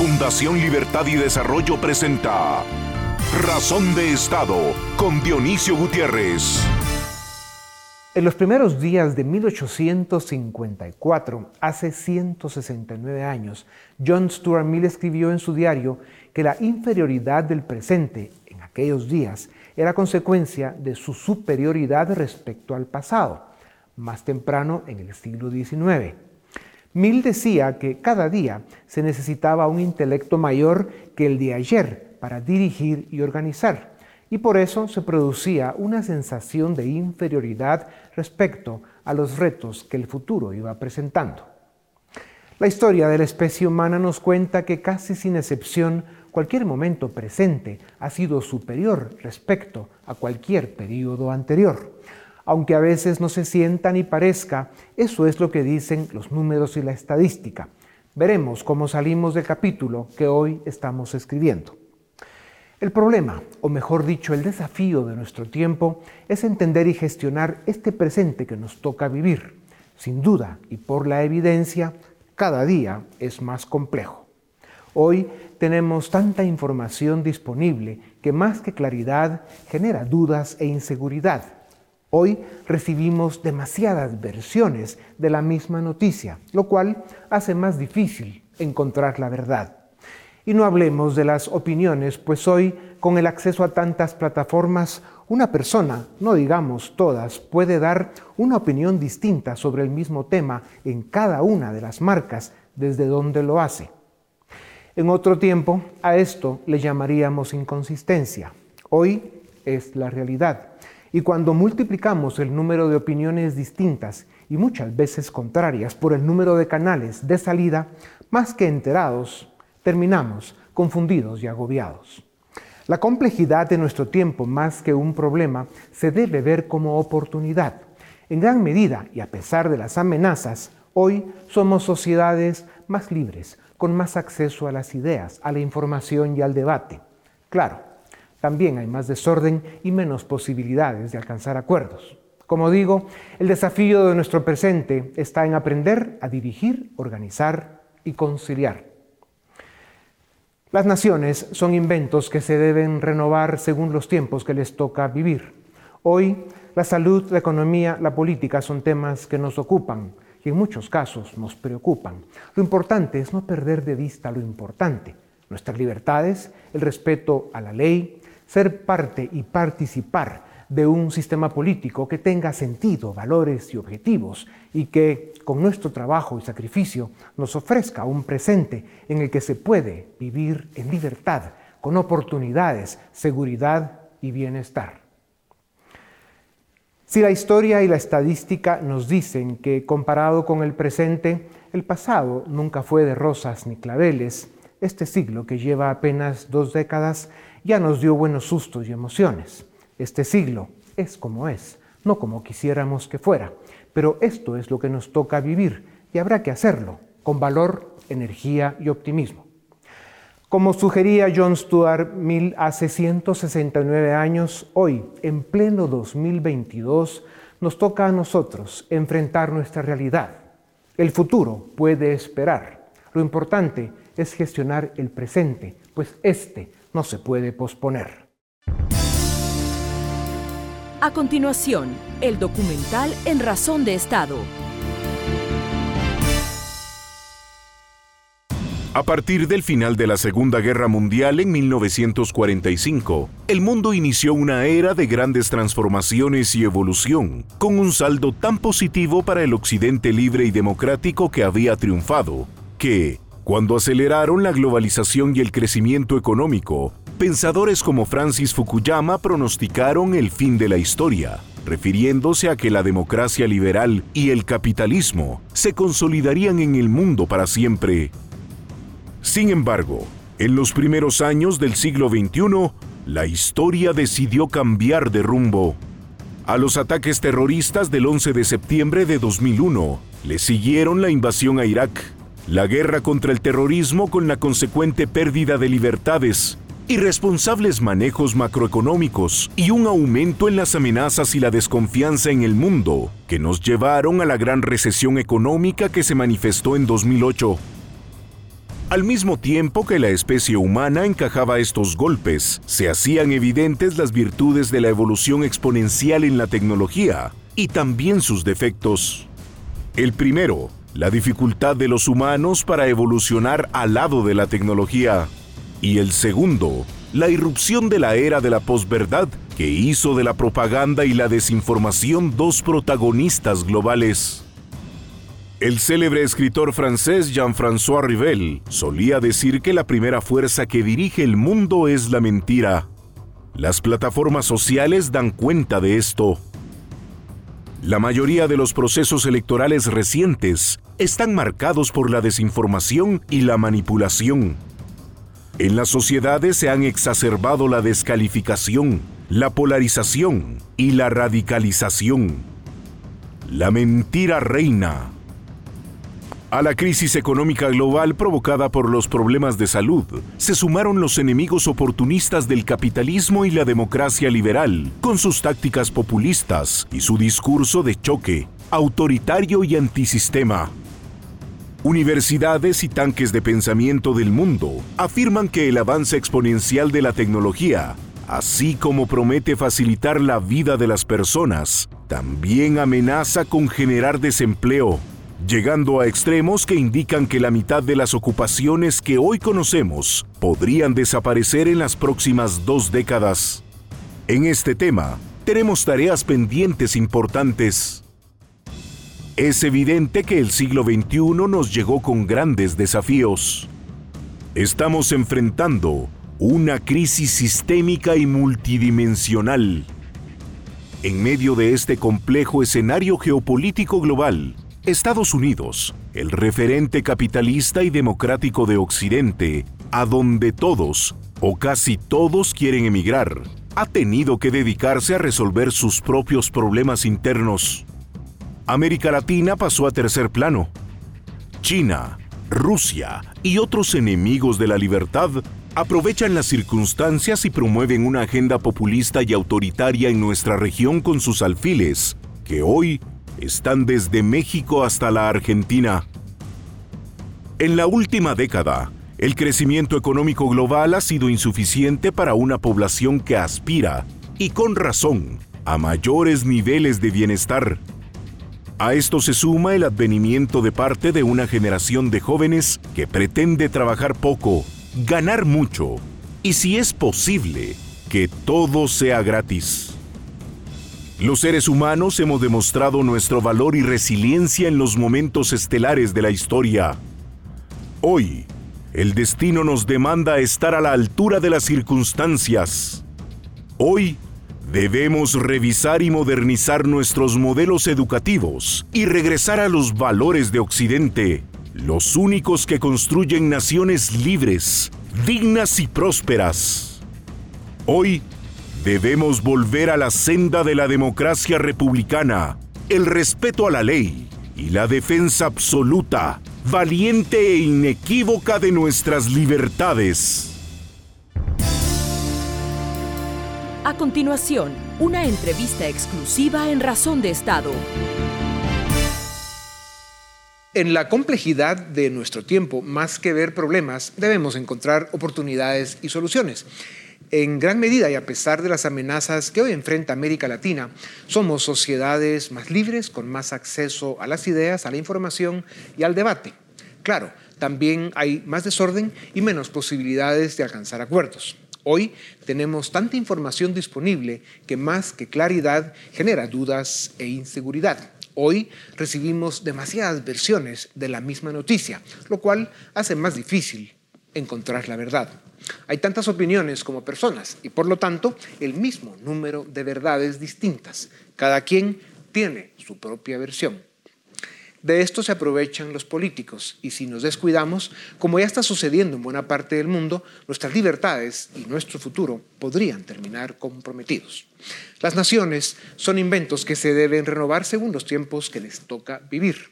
Fundación Libertad y Desarrollo presenta Razón de Estado con Dionisio Gutiérrez. En los primeros días de 1854, hace 169 años, John Stuart Mill escribió en su diario que la inferioridad del presente en aquellos días era consecuencia de su superioridad respecto al pasado, más temprano en el siglo XIX. Mill decía que cada día se necesitaba un intelecto mayor que el de ayer para dirigir y organizar, y por eso se producía una sensación de inferioridad respecto a los retos que el futuro iba presentando. La historia de la especie humana nos cuenta que casi sin excepción cualquier momento presente ha sido superior respecto a cualquier periodo anterior aunque a veces no se sienta ni parezca, eso es lo que dicen los números y la estadística. Veremos cómo salimos del capítulo que hoy estamos escribiendo. El problema, o mejor dicho, el desafío de nuestro tiempo, es entender y gestionar este presente que nos toca vivir. Sin duda, y por la evidencia, cada día es más complejo. Hoy tenemos tanta información disponible que más que claridad genera dudas e inseguridad Hoy recibimos demasiadas versiones de la misma noticia, lo cual hace más difícil encontrar la verdad. Y no hablemos de las opiniones, pues hoy, con el acceso a tantas plataformas, una persona, no digamos todas, puede dar una opinión distinta sobre el mismo tema en cada una de las marcas desde donde lo hace. En otro tiempo, a esto le llamaríamos inconsistencia. Hoy es la realidad. Y cuando multiplicamos el número de opiniones distintas y muchas veces contrarias por el número de canales de salida, más que enterados, terminamos confundidos y agobiados. La complejidad de nuestro tiempo, más que un problema, se debe ver como oportunidad. En gran medida, y a pesar de las amenazas, hoy somos sociedades más libres, con más acceso a las ideas, a la información y al debate. Claro, también hay más desorden y menos posibilidades de alcanzar acuerdos. Como digo, el desafío de nuestro presente está en aprender a dirigir, organizar y conciliar. Las naciones son inventos que se deben renovar según los tiempos que les toca vivir. Hoy, la salud, la economía, la política son temas que nos ocupan y en muchos casos nos preocupan. Lo importante es no perder de vista lo importante, nuestras libertades, el respeto a la ley, ser parte y participar de un sistema político que tenga sentido, valores y objetivos y que con nuestro trabajo y sacrificio nos ofrezca un presente en el que se puede vivir en libertad, con oportunidades, seguridad y bienestar. Si la historia y la estadística nos dicen que comparado con el presente, el pasado nunca fue de rosas ni claveles, este siglo que lleva apenas dos décadas ya nos dio buenos sustos y emociones. Este siglo es como es, no como quisiéramos que fuera, pero esto es lo que nos toca vivir y habrá que hacerlo con valor, energía y optimismo. Como sugería John Stuart Mill hace 169 años, hoy, en pleno 2022, nos toca a nosotros enfrentar nuestra realidad. El futuro puede esperar. Lo importante es gestionar el presente, pues este no se puede posponer. A continuación, el documental En Razón de Estado. A partir del final de la Segunda Guerra Mundial en 1945, el mundo inició una era de grandes transformaciones y evolución, con un saldo tan positivo para el Occidente libre y democrático que había triunfado, que, cuando aceleraron la globalización y el crecimiento económico, pensadores como Francis Fukuyama pronosticaron el fin de la historia, refiriéndose a que la democracia liberal y el capitalismo se consolidarían en el mundo para siempre. Sin embargo, en los primeros años del siglo XXI, la historia decidió cambiar de rumbo. A los ataques terroristas del 11 de septiembre de 2001 le siguieron la invasión a Irak, la guerra contra el terrorismo con la consecuente pérdida de libertades, irresponsables manejos macroeconómicos y un aumento en las amenazas y la desconfianza en el mundo que nos llevaron a la gran recesión económica que se manifestó en 2008. Al mismo tiempo que la especie humana encajaba estos golpes, se hacían evidentes las virtudes de la evolución exponencial en la tecnología y también sus defectos. El primero, la dificultad de los humanos para evolucionar al lado de la tecnología. Y el segundo, la irrupción de la era de la posverdad que hizo de la propaganda y la desinformación dos protagonistas globales. El célebre escritor francés Jean-François Rivel solía decir que la primera fuerza que dirige el mundo es la mentira. Las plataformas sociales dan cuenta de esto. La mayoría de los procesos electorales recientes están marcados por la desinformación y la manipulación. En las sociedades se han exacerbado la descalificación, la polarización y la radicalización. La mentira reina a la crisis económica global provocada por los problemas de salud, se sumaron los enemigos oportunistas del capitalismo y la democracia liberal, con sus tácticas populistas y su discurso de choque, autoritario y antisistema. Universidades y tanques de pensamiento del mundo afirman que el avance exponencial de la tecnología, así como promete facilitar la vida de las personas, también amenaza con generar desempleo llegando a extremos que indican que la mitad de las ocupaciones que hoy conocemos podrían desaparecer en las próximas dos décadas. En este tema, tenemos tareas pendientes importantes. Es evidente que el siglo XXI nos llegó con grandes desafíos. Estamos enfrentando una crisis sistémica y multidimensional. En medio de este complejo escenario geopolítico global, Estados Unidos, el referente capitalista y democrático de Occidente, a donde todos, o casi todos quieren emigrar, ha tenido que dedicarse a resolver sus propios problemas internos. América Latina pasó a tercer plano. China, Rusia y otros enemigos de la libertad aprovechan las circunstancias y promueven una agenda populista y autoritaria en nuestra región con sus alfiles, que hoy están desde México hasta la Argentina. En la última década, el crecimiento económico global ha sido insuficiente para una población que aspira, y con razón, a mayores niveles de bienestar. A esto se suma el advenimiento de parte de una generación de jóvenes que pretende trabajar poco, ganar mucho y si es posible, que todo sea gratis. Los seres humanos hemos demostrado nuestro valor y resiliencia en los momentos estelares de la historia. Hoy, el destino nos demanda estar a la altura de las circunstancias. Hoy, debemos revisar y modernizar nuestros modelos educativos y regresar a los valores de Occidente, los únicos que construyen naciones libres, dignas y prósperas. Hoy, Debemos volver a la senda de la democracia republicana, el respeto a la ley y la defensa absoluta, valiente e inequívoca de nuestras libertades. A continuación, una entrevista exclusiva en Razón de Estado. En la complejidad de nuestro tiempo, más que ver problemas, debemos encontrar oportunidades y soluciones. En gran medida y a pesar de las amenazas que hoy enfrenta América Latina, somos sociedades más libres, con más acceso a las ideas, a la información y al debate. Claro, también hay más desorden y menos posibilidades de alcanzar acuerdos. Hoy tenemos tanta información disponible que más que claridad genera dudas e inseguridad. Hoy recibimos demasiadas versiones de la misma noticia, lo cual hace más difícil encontrar la verdad. Hay tantas opiniones como personas y por lo tanto el mismo número de verdades distintas. Cada quien tiene su propia versión. De esto se aprovechan los políticos y si nos descuidamos, como ya está sucediendo en buena parte del mundo, nuestras libertades y nuestro futuro podrían terminar comprometidos. Las naciones son inventos que se deben renovar según los tiempos que les toca vivir.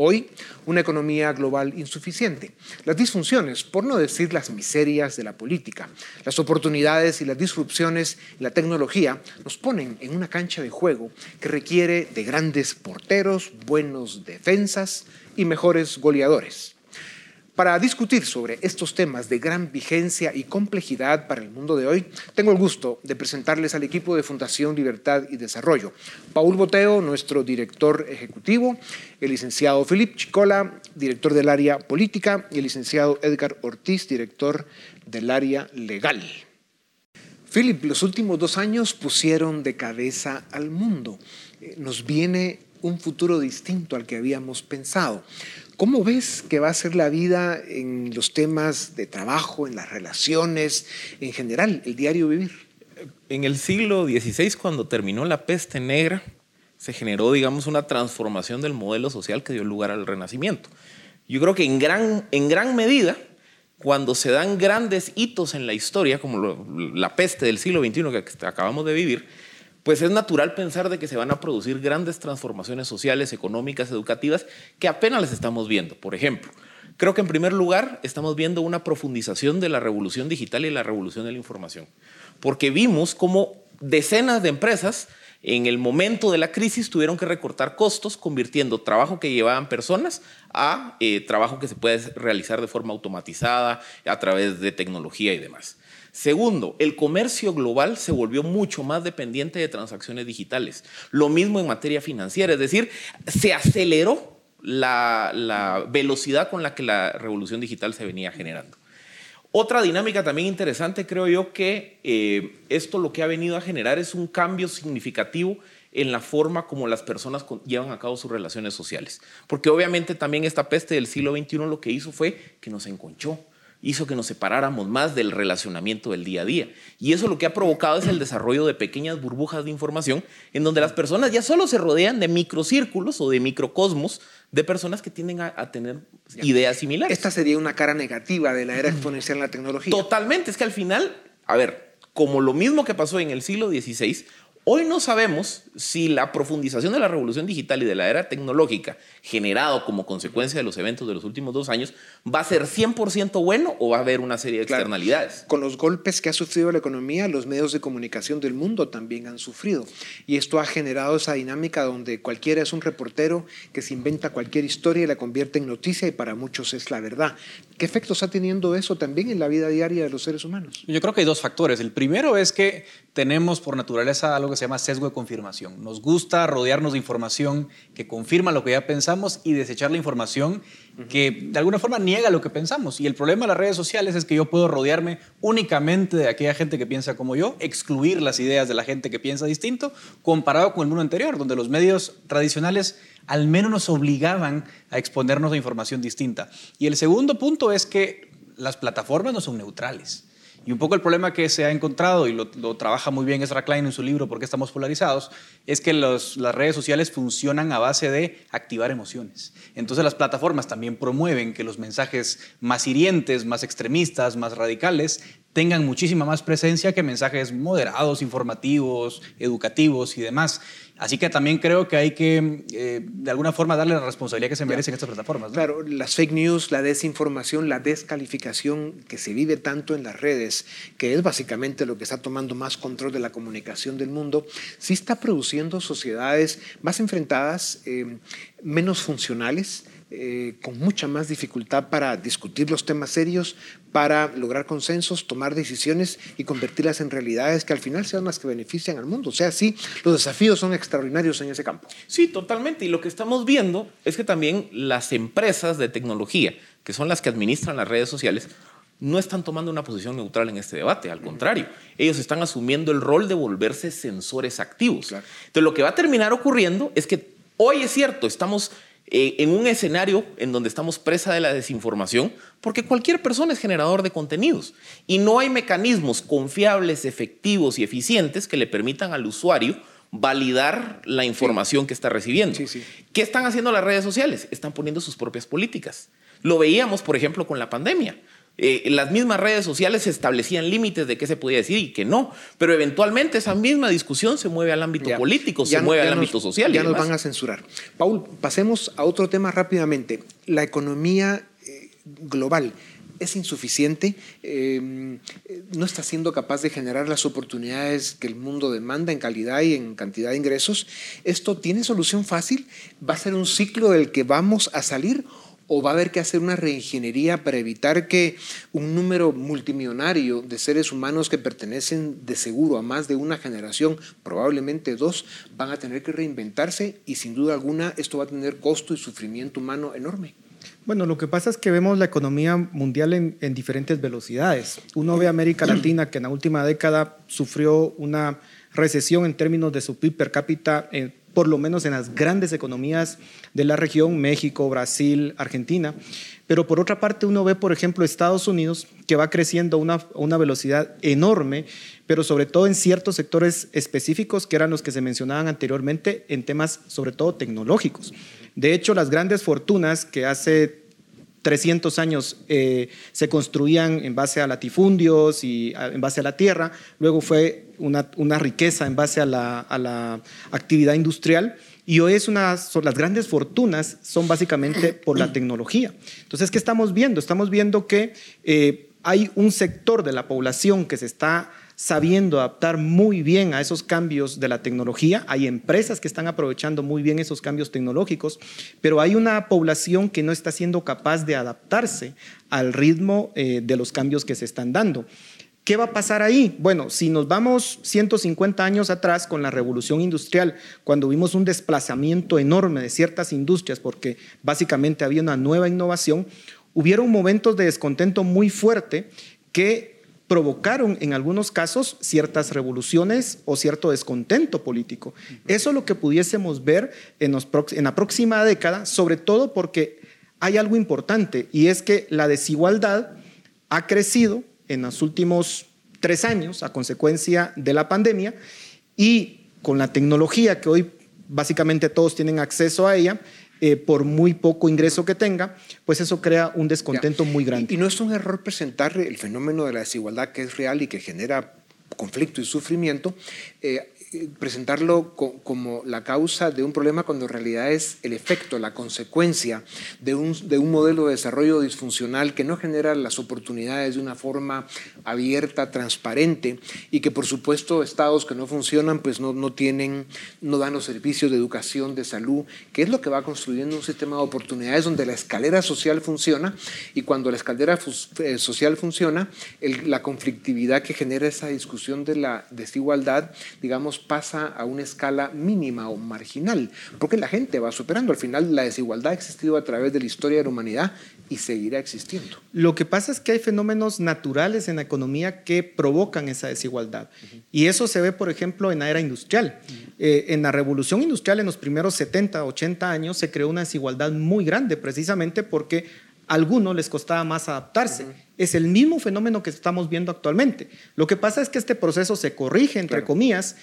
Hoy, una economía global insuficiente. Las disfunciones, por no decir las miserias de la política, las oportunidades y las disrupciones la tecnología nos ponen en una cancha de juego que requiere de grandes porteros, buenos defensas y mejores goleadores. Para discutir sobre estos temas de gran vigencia y complejidad para el mundo de hoy, tengo el gusto de presentarles al equipo de Fundación Libertad y Desarrollo. Paul Boteo, nuestro director ejecutivo, el licenciado Philip Chicola, director del área política, y el licenciado Edgar Ortiz, director del área legal. Philip, los últimos dos años pusieron de cabeza al mundo. Eh, nos viene un futuro distinto al que habíamos pensado. ¿Cómo ves que va a ser la vida en los temas de trabajo, en las relaciones, en general, el diario vivir? En el siglo XVI, cuando terminó la peste negra, se generó, digamos, una transformación del modelo social que dio lugar al Renacimiento. Yo creo que en gran, en gran medida, cuando se dan grandes hitos en la historia, como la peste del siglo XXI que acabamos de vivir, pues es natural pensar de que se van a producir grandes transformaciones sociales, económicas, educativas, que apenas las estamos viendo. Por ejemplo, creo que en primer lugar estamos viendo una profundización de la revolución digital y la revolución de la información, porque vimos cómo decenas de empresas en el momento de la crisis tuvieron que recortar costos, convirtiendo trabajo que llevaban personas a eh, trabajo que se puede realizar de forma automatizada a través de tecnología y demás. Segundo, el comercio global se volvió mucho más dependiente de transacciones digitales. Lo mismo en materia financiera, es decir, se aceleró la, velocidad con la que la revolución digital se venía generando. Otra dinámica también interesante, creo yo, que eh, esto lo que ha venido a generar es un cambio significativo en la forma como las personas llevan a cabo sus relaciones sociales. Porque obviamente también esta peste del siglo XXI lo que hizo fue que nos enconchó hizo que nos separáramos más del relacionamiento del día a día. Y eso lo que ha provocado es el desarrollo de pequeñas burbujas de información en donde las personas ya solo se rodean de microcírculos o de microcosmos de personas que tienden a, tener ideas similares. Esta sería una cara negativa de la era exponencial en la tecnología. Totalmente, es que al final, a ver, como lo mismo que pasó en el siglo XVI, Hoy no sabemos si la profundización de la revolución digital y de la era tecnológica generado como consecuencia de los eventos de los últimos dos años va a ser 100% bueno o va a haber una serie de externalidades. Con los golpes que ha sufrido la economía, los medios de comunicación del mundo también han sufrido. Y esto ha generado esa dinámica donde cualquiera es un reportero que se inventa cualquier historia y la convierte en noticia y para muchos es la verdad. ¿Qué efectos está teniendo eso también en la vida diaria de los seres humanos? Yo creo que hay dos factores. El primero es que tenemos por naturaleza algo que se llama sesgo de confirmación. Nos gusta rodearnos de información que confirma lo que ya pensamos y desechar la información que de alguna forma niega lo que pensamos. Y el problema de las redes sociales es que yo puedo rodearme únicamente de aquella gente que piensa como yo, excluir las ideas de la gente que piensa distinto, comparado con el mundo anterior, donde los medios tradicionales al menos nos obligaban a exponernos a información distinta. Y el segundo punto es que las plataformas no son neutrales. Y un poco el problema que se ha encontrado, y lo, trabaja muy bien Ezra Klein en su libro ¿Por qué estamos polarizados?, es que las redes sociales funcionan a base de activar emociones. Entonces las plataformas también promueven que los mensajes más hirientes, más extremistas, más radicales tengan muchísima más presencia que mensajes moderados, informativos, educativos y demás. Así que también creo que hay que, eh, de alguna forma, darle la responsabilidad que se merecen estas plataformas. Claro, las fake news, la desinformación, la descalificación que se vive tanto en las redes, que es básicamente lo que está tomando más control de la comunicación del mundo, sí está produciendo sociedades más enfrentadas, eh, menos funcionales, eh, con mucha más dificultad para discutir los temas serios, para lograr consensos, tomar decisiones y convertirlas en realidades que al final sean las que benefician al mundo. O sea, sí, los desafíos son extraordinarios en ese campo. Sí, totalmente. Y lo que estamos viendo es que también las empresas de tecnología, que son las que administran las redes sociales, no están tomando una posición neutral en este debate, al contrario, ellos están asumiendo el rol de volverse sensores activos. Entonces, lo que va a terminar ocurriendo es que hoy es cierto, estamos eh, en un escenario en donde estamos presa de la desinformación, porque cualquier persona es generador de contenidos y no hay mecanismos confiables, efectivos y eficientes que le permitan al usuario validar la información que está recibiendo. ¿Qué están haciendo las redes sociales? Están poniendo sus propias políticas. Lo veíamos, por ejemplo, con la pandemia. Eh, las mismas redes sociales establecían límites de qué se podía decir y qué no, pero eventualmente esa misma discusión se mueve al ámbito político, se mueve al ámbito social. Ya nos van a censurar. Paul, pasemos a otro tema rápidamente. La economía eh, global es insuficiente, eh, no está siendo capaz de generar las oportunidades que el mundo demanda en calidad y en cantidad de ingresos. ¿Esto tiene solución fácil? ¿Va a ser un ciclo del que vamos a salir o va a haber que hacer una reingeniería para evitar que un número multimillonario de seres humanos que pertenecen de seguro a más de una generación, probablemente dos, van a tener que reinventarse y sin duda alguna esto va a tener costo y sufrimiento humano enorme. Bueno, lo que pasa es que vemos la economía mundial en, diferentes velocidades. Uno ve América Latina, que en la última década sufrió una recesión en términos de su PIB per cápita, eh, por lo menos en las grandes economías de la región, México, Brasil, Argentina. Pero por otra parte, uno ve, por ejemplo, Estados Unidos, que va creciendo a una, una velocidad enorme, pero sobre todo en ciertos sectores específicos que eran los que se mencionaban anteriormente en temas sobre todo tecnológicos. De hecho, las grandes fortunas que hace 300 años eh, se construían en base a latifundios y en base a la tierra, luego fue una, riqueza en base a la, actividad industrial y hoy es una, las grandes fortunas son básicamente por la tecnología. Entonces, ¿qué estamos viendo? Estamos viendo que eh, hay un sector de la población que se está sabiendo adaptar muy bien a esos cambios de la tecnología. Hay empresas que están aprovechando muy bien esos cambios tecnológicos, pero hay una población que no está siendo capaz de adaptarse al ritmo eh, de los cambios que se están dando. ¿Qué va a pasar ahí? Bueno, si nos vamos 150 años atrás con la revolución industrial, cuando vimos un desplazamiento enorme de ciertas industrias porque básicamente había una nueva innovación, hubieron momentos de descontento muy fuerte que provocaron en algunos casos ciertas revoluciones o cierto descontento político. Eso es lo que pudiésemos ver en, la próxima década, sobre todo porque hay algo importante y es que la desigualdad ha crecido en los últimos tres años a consecuencia de la pandemia y con la tecnología que hoy básicamente todos tienen acceso a ella, eh, por muy poco ingreso que tenga, pues eso crea un descontento muy grande. Y, no es un error presentar el fenómeno de la desigualdad que es real y que genera conflicto y sufrimiento, eh, presentarlo como la causa de un problema cuando en realidad es el efecto, la consecuencia de un, de un modelo de desarrollo disfuncional que no genera las oportunidades de una forma abierta, transparente y que por supuesto estados que no funcionan pues no, no tienen, no dan los servicios de educación, de salud, que es lo que va construyendo un sistema de oportunidades donde la escalera social funciona y cuando la escalera eh, social funciona, la conflictividad que genera esa discusión de la desigualdad, digamos, pasa a una escala mínima o marginal, porque la gente va superando. Al final la desigualdad ha existido a través de la historia de la humanidad y seguirá existiendo. Lo que pasa es que hay fenómenos naturales en la economía que provocan esa desigualdad. Y eso se ve, por ejemplo, en la era industrial. Eh, en la revolución industrial, en los primeros 70, 80 años, se creó una desigualdad muy grande, precisamente porque a algunos les costaba más adaptarse. Es el mismo fenómeno que estamos viendo actualmente. Lo que pasa es que este proceso se corrige, entre comillas,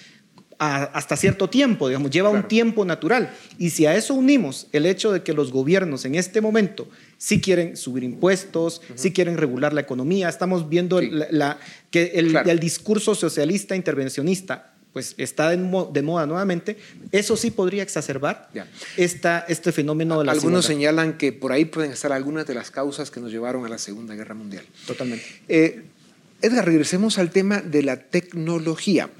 hasta cierto tiempo, digamos, lleva un tiempo natural. Y si a eso unimos el hecho de que los gobiernos en este momento sí quieren subir impuestos, sí quieren regular la economía, estamos viendo la, que el, discurso socialista intervencionista pues está de, moda nuevamente, eso sí podría exacerbar esta, este fenómeno de la Algunos señalan que por ahí pueden estar algunas de las causas que nos llevaron a la Segunda Guerra Mundial. Totalmente. Eh, Edgar, regresemos al tema de la tecnología.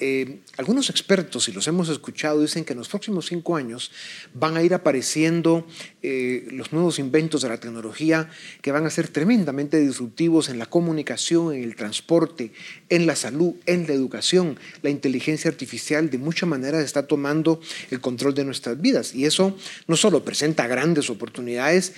Eh, algunos expertos, y los hemos escuchado, dicen que en los próximos cinco años van a ir apareciendo eh, los nuevos inventos de la tecnología que van a ser tremendamente disruptivos en la comunicación, en el transporte, en la salud, en la educación. La inteligencia artificial de muchas maneras está tomando el control de nuestras vidas y eso no solo presenta grandes oportunidades,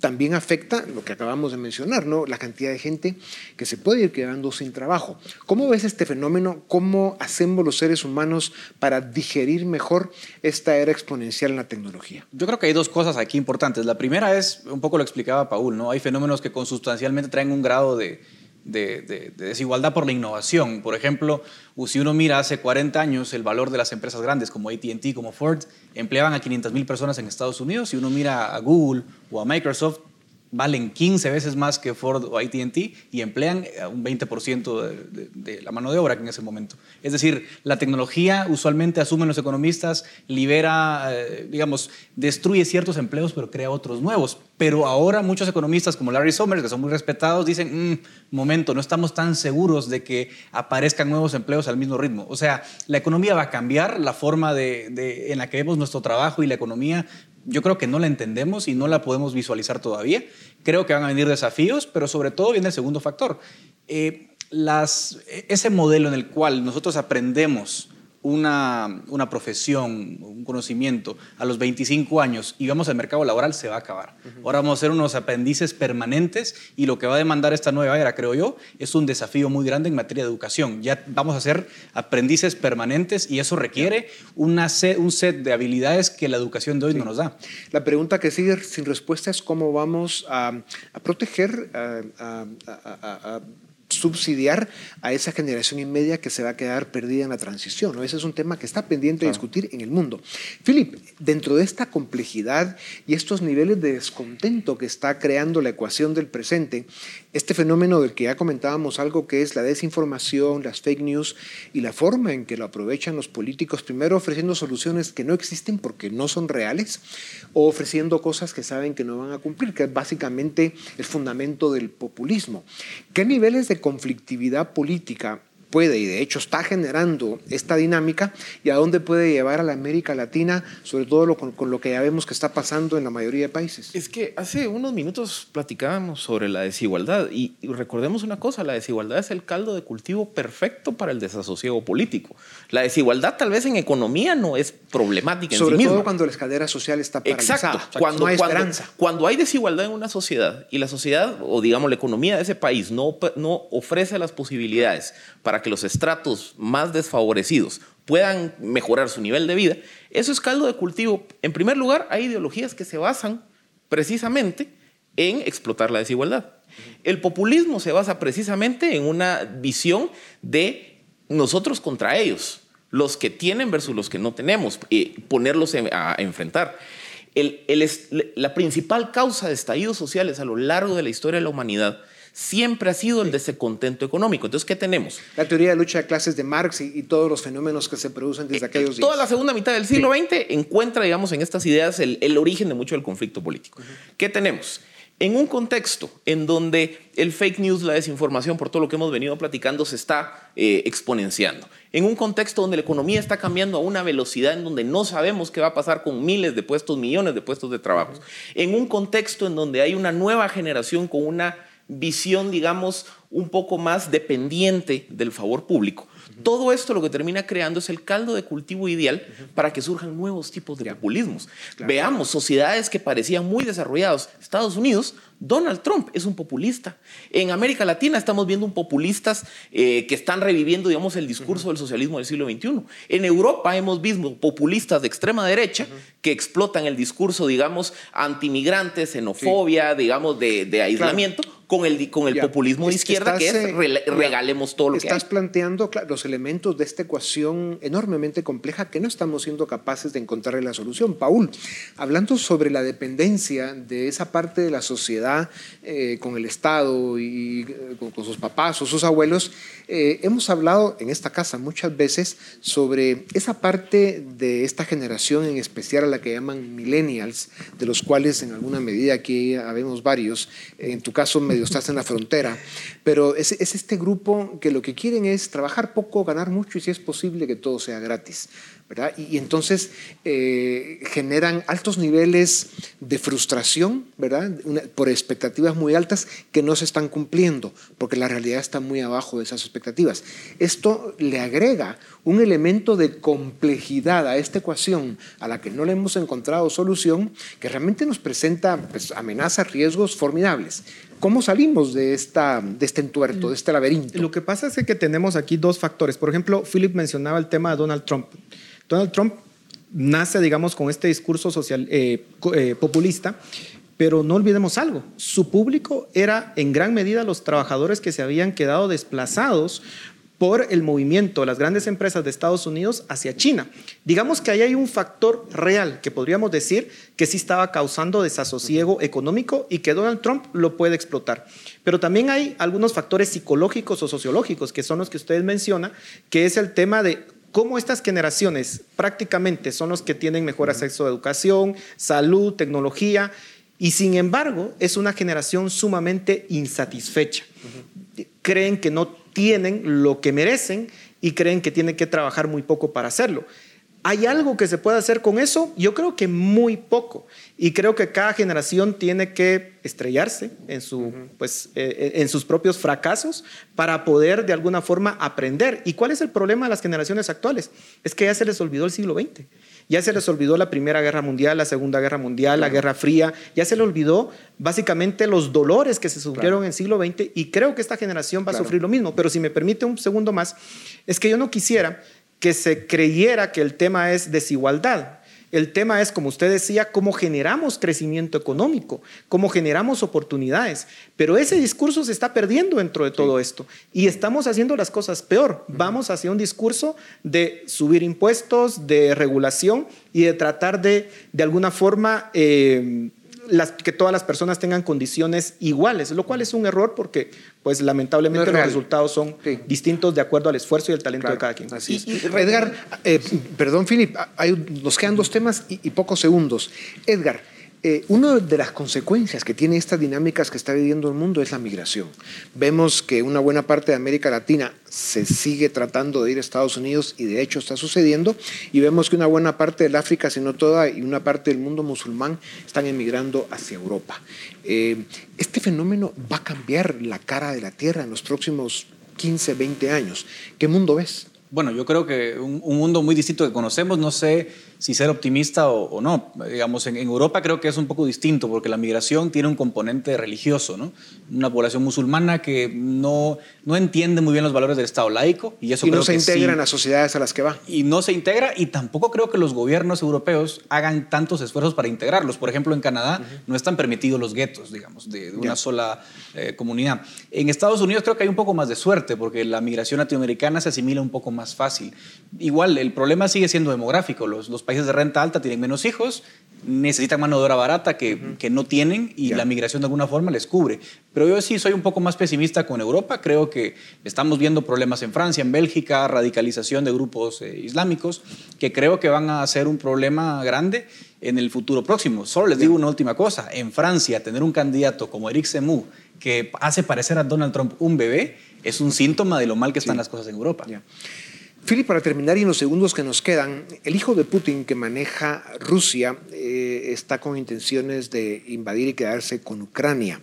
también afecta lo que acabamos de mencionar, ¿no? la cantidad de gente que se puede ir quedando sin trabajo. ¿Cómo ves este fenómeno? ¿Cómo hacemos los seres humanos para digerir mejor esta era exponencial en la tecnología? Yo creo que hay dos cosas aquí importantes. La primera es, un poco lo explicaba Paul, ¿no? hay fenómenos que consustancialmente traen un grado de, de, desigualdad por la innovación. Por ejemplo, si uno mira hace 40 años el valor de las empresas grandes como ATT, como Ford, empleaban a 500 mil personas en Estados Unidos. Si uno mira a Google o a Microsoft, valen 15 veces más que Ford o ATT y emplean eh, un 20% de, la mano de obra en ese momento. Es decir, la tecnología usualmente, asumen los economistas, libera, eh, digamos, destruye ciertos empleos pero crea otros nuevos. Pero ahora muchos economistas como Larry Summers, que son muy respetados, dicen, mm, momento, no estamos tan seguros de que aparezcan nuevos empleos al mismo ritmo. O sea, la economía va a cambiar, la forma de, en la que vemos nuestro trabajo y la economía yo creo que no la entendemos y no la podemos visualizar todavía. Creo que van a venir desafíos, pero sobre todo viene el segundo factor. Eh, las, ese modelo en el cual nosotros aprendemos una, una, profesión, un conocimiento a los 25 años y vamos al mercado laboral, se va a acabar. Ahora vamos a ser unos aprendices permanentes y lo que va a demandar esta nueva era, creo yo, es un desafío muy grande en materia de educación. Ya vamos a ser aprendices permanentes y eso requiere una un set de habilidades que la educación de hoy no nos da. La pregunta que sigue sin respuesta es cómo vamos a, proteger, a, a subsidiar a esa generación inmedia que se va a quedar perdida en la transición. Ese es un tema que está pendiente de discutir en el mundo. Philip, dentro de esta complejidad y estos niveles de descontento que está creando la ecuación del presente, este fenómeno del que ya comentábamos algo que es la desinformación, las fake news y la forma en que lo aprovechan los políticos, primero ofreciendo soluciones que no existen porque no son reales o ofreciendo cosas que saben que no van a cumplir, que es básicamente el fundamento del populismo. ¿Qué niveles de conflictividad política puede y de hecho está generando esta dinámica y a dónde puede llevar a la América Latina, sobre todo con, lo que ya vemos que está pasando en la mayoría de países. Es que hace unos minutos platicábamos sobre la desigualdad y, recordemos una cosa, la desigualdad es el caldo de cultivo perfecto para el desasosiego político. La desigualdad tal vez en economía no es problemática sobre en sí todo cuando la escalera social está paralizada. Exacto, cuando, hay esperanza. Cuando, hay desigualdad en una sociedad y la sociedad o digamos la economía de ese país no, no ofrece las posibilidades para que los estratos más desfavorecidos puedan mejorar su nivel de vida, eso es caldo de cultivo. En primer lugar, hay ideologías que se basan precisamente en explotar la desigualdad. El populismo se basa precisamente en una visión de nosotros contra ellos, los que tienen versus los que no tenemos, y ponerlos a enfrentar. la principal causa de estallidos sociales a lo largo de la historia de la humanidad siempre ha sido el descontento económico. Entonces, ¿qué tenemos? La teoría de lucha de clases de Marx y, todos los fenómenos que se producen desde eh, aquellos días. Toda la segunda mitad del siglo XX encuentra, digamos, en estas ideas el, origen de mucho del conflicto político. ¿Qué tenemos? En un contexto en donde el fake news, la desinformación, por todo lo que hemos venido platicando, se está eh, exponenciando. En un contexto donde la economía está cambiando a una velocidad en donde no sabemos qué va a pasar con miles de puestos, millones de puestos de trabajo. En un contexto en donde hay una nueva generación con una visión, digamos, un poco más dependiente del favor público. Todo esto lo que termina creando es el caldo de cultivo ideal para que surjan nuevos tipos de populismos. Veamos sociedades que parecían muy desarrolladas. Estados Unidos, Donald Trump es un populista. En América Latina estamos viendo un populistas eh, que están reviviendo, digamos, el discurso del socialismo del siglo XXI. En Europa hemos visto populistas de extrema derecha que explotan el discurso, digamos, antimigrante, xenofobia, digamos, de, aislamiento con el, con el populismo de izquierda, que es regalemos todo lo que Estás planteando los elementos de esta ecuación enormemente compleja que no estamos siendo capaces de encontrarle la solución. Paul, hablando sobre la dependencia de esa parte de la sociedad eh, con el Estado y eh, con, sus papás o sus abuelos, eh, hemos hablado en esta casa muchas veces sobre esa parte de esta generación en especial a la que llaman millennials, de los cuales en alguna medida aquí habemos varios, en tu caso medio estás en la frontera, pero es, este grupo que lo que quieren es trabajar poco, ganar mucho y si es posible que todo sea gratis. Y, entonces eh, generan altos niveles de frustración ¿verdad? por expectativas muy altas que no se están cumpliendo, porque la realidad está muy abajo de esas expectativas. Esto le agrega un elemento de complejidad a esta ecuación a la que no le hemos encontrado solución, que realmente nos presenta pues, amenazas, riesgos formidables. ¿Cómo salimos de, esta, de este entuerto, de este laberinto? Lo que pasa es que tenemos aquí dos factores. Por ejemplo, Philip mencionaba el tema de Donald Trump. Donald Trump nace, digamos, con este discurso social, eh, eh, populista, pero no olvidemos algo, su público era en gran medida los trabajadores que se habían quedado desplazados por el movimiento de las grandes empresas de Estados Unidos hacia China. Digamos que ahí hay un factor real que podríamos decir que sí estaba causando desasosiego económico y que Donald Trump lo puede explotar. Pero también hay algunos factores psicológicos o sociológicos que son los que ustedes mencionan, que es el tema de cómo estas generaciones prácticamente son los que tienen mejor acceso a educación, salud, tecnología, y sin embargo es una generación sumamente insatisfecha. Creen que no tienen lo que merecen y creen que tienen que trabajar muy poco para hacerlo. ¿Hay algo que se pueda hacer con eso? Yo creo que muy poco. Y creo que cada generación tiene que estrellarse en, su, pues, eh, en sus propios fracasos para poder de alguna forma aprender. ¿Y cuál es el problema de las generaciones actuales? Es que ya se les olvidó el siglo XX. Ya se les olvidó la Primera Guerra Mundial, la Segunda Guerra Mundial, la Guerra Fría. Ya se les olvidó básicamente los dolores que se sufrieron en el siglo XX y creo que esta generación va a sufrir lo mismo. Pero si me permite un segundo más, es que yo no quisiera que se creyera que el tema es desigualdad. El tema es, como usted decía, cómo generamos crecimiento económico, cómo generamos oportunidades. Pero ese discurso se está perdiendo dentro de todo esto y estamos haciendo las cosas peor. Vamos hacia un discurso de subir impuestos, de regulación y de tratar de, de alguna forma, eh, que todas las personas tengan condiciones iguales, lo cual es un error porque, pues, lamentablemente los resultados son distintos de acuerdo al esfuerzo y el talento de cada quien. Así Edgar, eh, perdón, Philip, nos quedan dos temas y pocos segundos. Edgar, eh, una de las consecuencias que tiene estas dinámicas que está viviendo el mundo es la migración. Vemos que una buena parte de América Latina se sigue tratando de ir a Estados Unidos y de hecho está sucediendo, y vemos que una buena parte del África, si no toda, y una parte del mundo musulmán están emigrando hacia Europa. Eh, este fenómeno va a cambiar la cara de la Tierra en los próximos 15, 20 años. ¿Qué mundo ves? Bueno, yo creo que un, un mundo muy distinto que conocemos, no sé si ser optimista o, no. Digamos, en, Europa creo que es un poco distinto porque la migración tiene un componente religioso, ¿no? Una población musulmana que no, no entiende muy bien los valores del Estado laico y eso y no se integra en las sociedades a las que va. Y no se integra y tampoco creo que los gobiernos europeos hagan tantos esfuerzos para integrarlos. Por ejemplo, en Canadá no están permitidos los guetos, digamos, de, una sola eh, comunidad. En Estados Unidos creo que hay un poco más de suerte porque la migración latinoamericana se asimila un poco más fácil. Igual, el problema sigue siendo demográfico. Los, los países de renta alta tienen menos hijos, necesitan mano de obra barata que, que no tienen y la migración de alguna forma les cubre. Pero yo sí soy un poco más pesimista con Europa. Creo que estamos viendo problemas en Francia, en Bélgica, radicalización de grupos eh, islámicos, que creo que van a ser un problema grande en el futuro próximo. Solo les digo una última cosa. En Francia, tener un candidato como Eric Zemmour que hace parecer a Donald Trump un bebé es un síntoma de lo mal que están las cosas en Europa. Philip, para terminar y en los segundos que nos quedan, el hijo de Putin que maneja Rusia eh, está con intenciones de invadir y quedarse con Ucrania.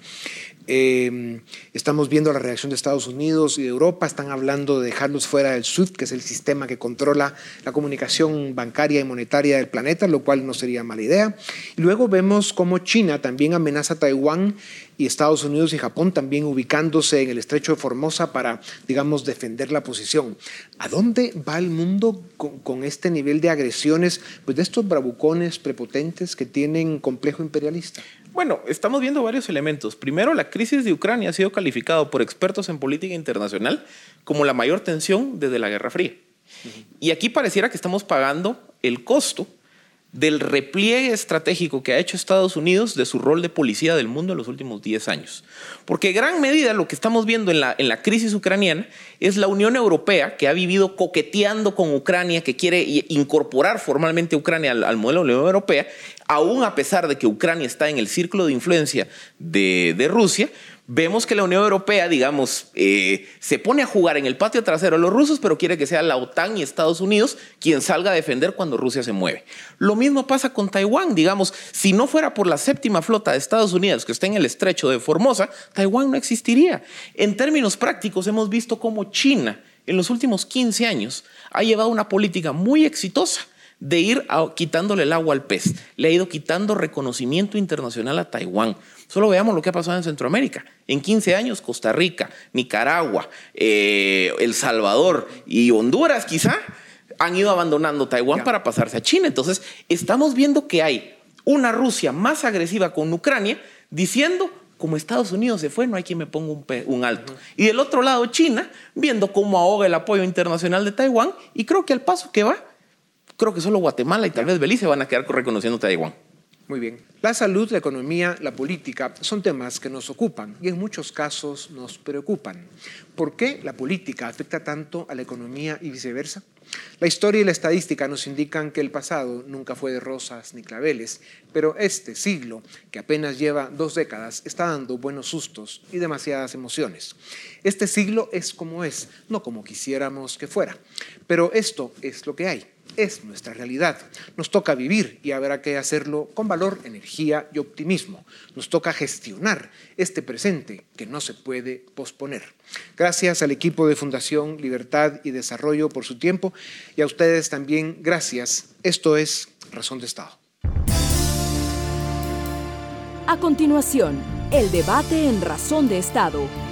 Eh, estamos viendo la reacción de Estados Unidos y de Europa, están hablando de dejarlos fuera del SWIFT, que es el sistema que controla la comunicación bancaria y monetaria del planeta, lo cual no sería mala idea. Luego vemos cómo China también amenaza a Taiwán y Estados Unidos y Japón también ubicándose en el estrecho de Formosa para, digamos, defender la posición. ¿A dónde va el mundo con, este nivel de agresiones pues, de estos bravucones prepotentes que tienen complejo imperialista? Bueno, estamos viendo varios elementos. Primero, la crisis de Ucrania ha sido calificado por expertos en política internacional como la mayor tensión desde la Guerra Fría. Y aquí pareciera que estamos pagando el costo del repliegue estratégico que ha hecho Estados Unidos de su rol de policía del mundo en los últimos 10 años. Porque en gran medida lo que estamos viendo en la, en la crisis ucraniana es la Unión Europea que ha vivido coqueteando con Ucrania, que quiere incorporar formalmente Ucrania al, al modelo de la Unión Europea, aún a pesar de que Ucrania está en el círculo de influencia de, de Rusia, vemos que la Unión Europea, digamos, eh, se pone a jugar en el patio trasero a los rusos, pero quiere que sea la OTAN y Estados Unidos quien salga a defender cuando Rusia se mueve. Lo mismo pasa con Taiwán, digamos, si no fuera por la séptima flota de Estados Unidos que está en el estrecho de Formosa, Taiwán no existiría. En términos prácticos, hemos visto cómo China en los últimos 15 años ha llevado una política muy exitosa de ir quitándole el agua al pez. Le ha ido quitando reconocimiento internacional a Taiwán. Solo veamos lo que ha pasado en Centroamérica. En 15 años, Costa Rica, Nicaragua, eh, El Salvador y Honduras quizá han ido abandonando Taiwán para pasarse a China. Entonces, estamos viendo que hay una Rusia más agresiva con Ucrania diciendo, como Estados Unidos se fue, no hay quien me ponga un, un alto. Y del otro lado, China, viendo cómo ahoga el apoyo internacional de Taiwán, y creo que al paso que va, creo que solo Guatemala y tal vez Belice van a quedar reconociendo Taiwán. Muy bien. La salud, la economía, la política son temas que nos ocupan y en muchos casos nos preocupan. ¿Por qué la política afecta tanto a la economía y viceversa? La historia y la estadística nos indican que el pasado nunca fue de rosas ni claveles, pero este siglo, que apenas lleva dos décadas, está dando buenos sustos y demasiadas emociones. Este siglo es como es, no como quisiéramos que fuera, pero esto es lo que hay. Es nuestra realidad. Nos toca vivir y habrá que hacerlo con valor, energía y optimismo. Nos toca gestionar este presente que no se puede posponer. Gracias al equipo de Fundación Libertad y Desarrollo por su tiempo y a ustedes también gracias. Esto es Razón de Estado. A continuación, el debate en Razón de Estado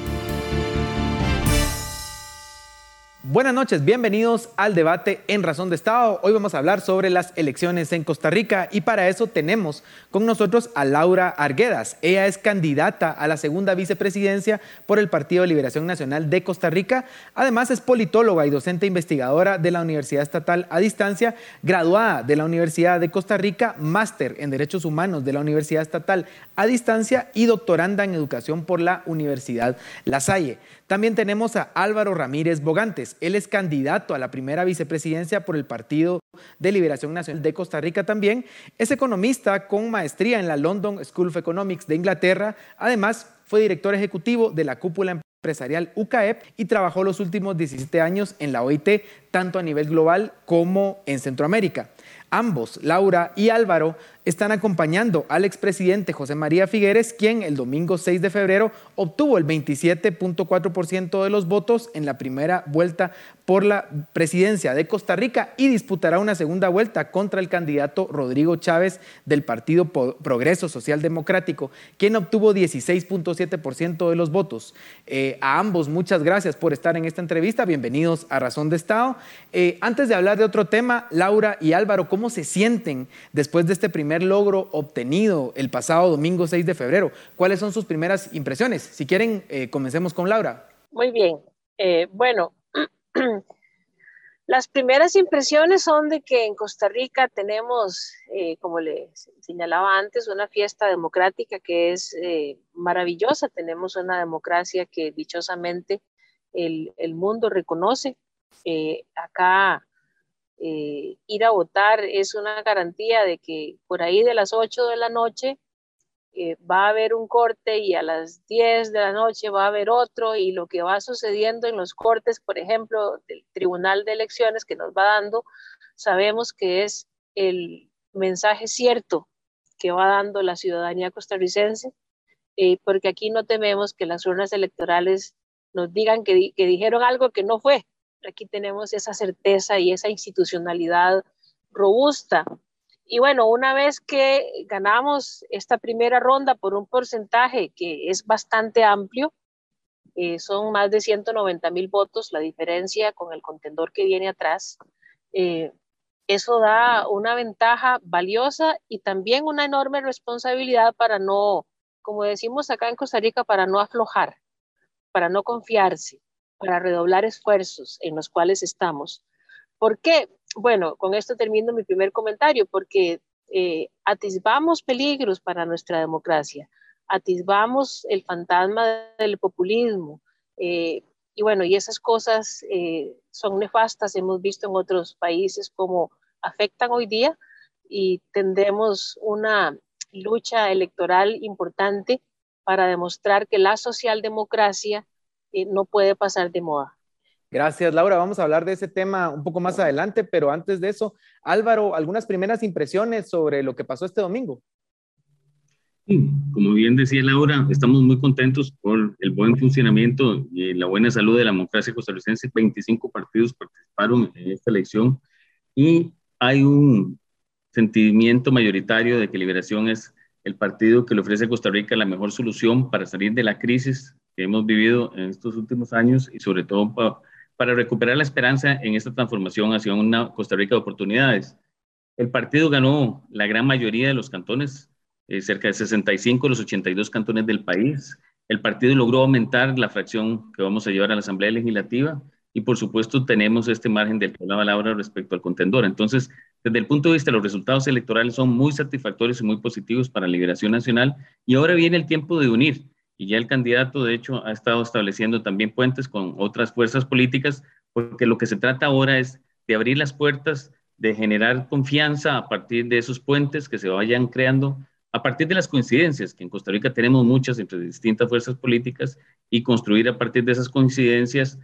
Buenas noches, bienvenidos al debate en Razón de Estado. Hoy vamos a hablar sobre las elecciones en Costa Rica y para eso tenemos con nosotros a Laura Arguedas. Ella es candidata a la segunda vicepresidencia por el Partido de Liberación Nacional de Costa Rica. Además es politóloga y docente investigadora de la Universidad Estatal a Distancia, graduada de la Universidad de Costa Rica, máster en Derechos Humanos de la Universidad Estatal a Distancia y doctoranda en Educación por la Universidad La Salle. También tenemos a Álvaro Ramírez Bogantes. Él es candidato a la primera vicepresidencia por el Partido de Liberación Nacional de Costa Rica también. Es economista con maestría en la London School of Economics de Inglaterra. Además, fue director ejecutivo de la cúpula empresarial UCAEP y trabajó los últimos 17 años en la OIT, tanto a nivel global como en Centroamérica. Ambos, Laura y Álvaro, están acompañando al expresidente José María Figueres, quien el domingo 6 de febrero obtuvo el 27.4% de los votos en la primera vuelta por la presidencia de Costa Rica y disputará una segunda vuelta contra el candidato Rodrigo Chávez del Partido Progreso Social Democrático, quien obtuvo 16.7% de los votos. Eh, a ambos, muchas gracias por estar en esta entrevista. Bienvenidos a Razón de Estado. Eh, antes de hablar de otro tema, Laura y Álvaro, ¿cómo se sienten después de este primer logro obtenido el pasado domingo 6 de febrero. ¿Cuáles son sus primeras impresiones? Si quieren, eh, comencemos con Laura. Muy bien. Eh, bueno, las primeras impresiones son de que en Costa Rica tenemos, eh, como le señalaba antes, una fiesta democrática que es maravillosa. Tenemos una democracia que dichosamente el, el mundo reconoce. acá eh, ir a votar es una garantía de que por ahí de las 8 de la noche eh, va a haber un corte y a las 10 de la noche va a haber otro y lo que va sucediendo en los cortes, por ejemplo, del Tribunal de Elecciones que nos va dando, sabemos que es el mensaje cierto que va dando la ciudadanía costarricense, eh, porque aquí no tememos que las urnas electorales nos digan que, que dijeron algo que no fue, Aquí tenemos esa certeza y esa institucionalidad robusta. Y bueno, una vez que ganamos esta primera ronda por un porcentaje que es bastante amplio, eh, son más de 190 mil votos, la diferencia con el contendor que viene atrás, eh, eso da una ventaja valiosa y también una enorme responsabilidad para no, como decimos acá en Costa Rica, para no aflojar, para no confiarse para redoblar esfuerzos en los cuales estamos. ¿Por qué? Bueno, con esto termino mi primer comentario, porque eh, atisbamos peligros para nuestra democracia, atisbamos el fantasma del populismo, eh, y bueno, y esas cosas eh, son nefastas, hemos visto en otros países cómo afectan hoy día y tendremos una lucha electoral importante para demostrar que la socialdemocracia no puede pasar de moda. Gracias, Laura. Vamos a hablar de ese tema un poco más adelante, pero antes de eso, Álvaro, algunas primeras impresiones sobre lo que pasó este domingo. Sí, como bien decía Laura, estamos muy contentos por el buen funcionamiento y la buena salud de la democracia costarricense. 25 partidos participaron en esta elección y hay un sentimiento mayoritario de que Liberación es el partido que le ofrece a Costa Rica la mejor solución para salir de la crisis que hemos vivido en estos últimos años y sobre todo para recuperar la esperanza en esta transformación hacia una Costa Rica de oportunidades. El partido ganó la gran mayoría de los cantones, eh, cerca de 65 de los 82 cantones del país. El partido logró aumentar la fracción que vamos a llevar a la Asamblea Legislativa y por supuesto tenemos este margen del que hablaba Laura respecto al contendor. Entonces, desde el punto de vista de los resultados electorales son muy satisfactorios y muy positivos para la Liberación Nacional y ahora viene el tiempo de unir y ya el candidato, de hecho, ha estado estableciendo también puentes con otras fuerzas políticas, porque lo que se trata ahora es de abrir las puertas, de generar confianza a partir de esos puentes que se vayan creando, a partir de las coincidencias, que en Costa Rica tenemos muchas entre distintas fuerzas políticas, y construir a partir de esas coincidencias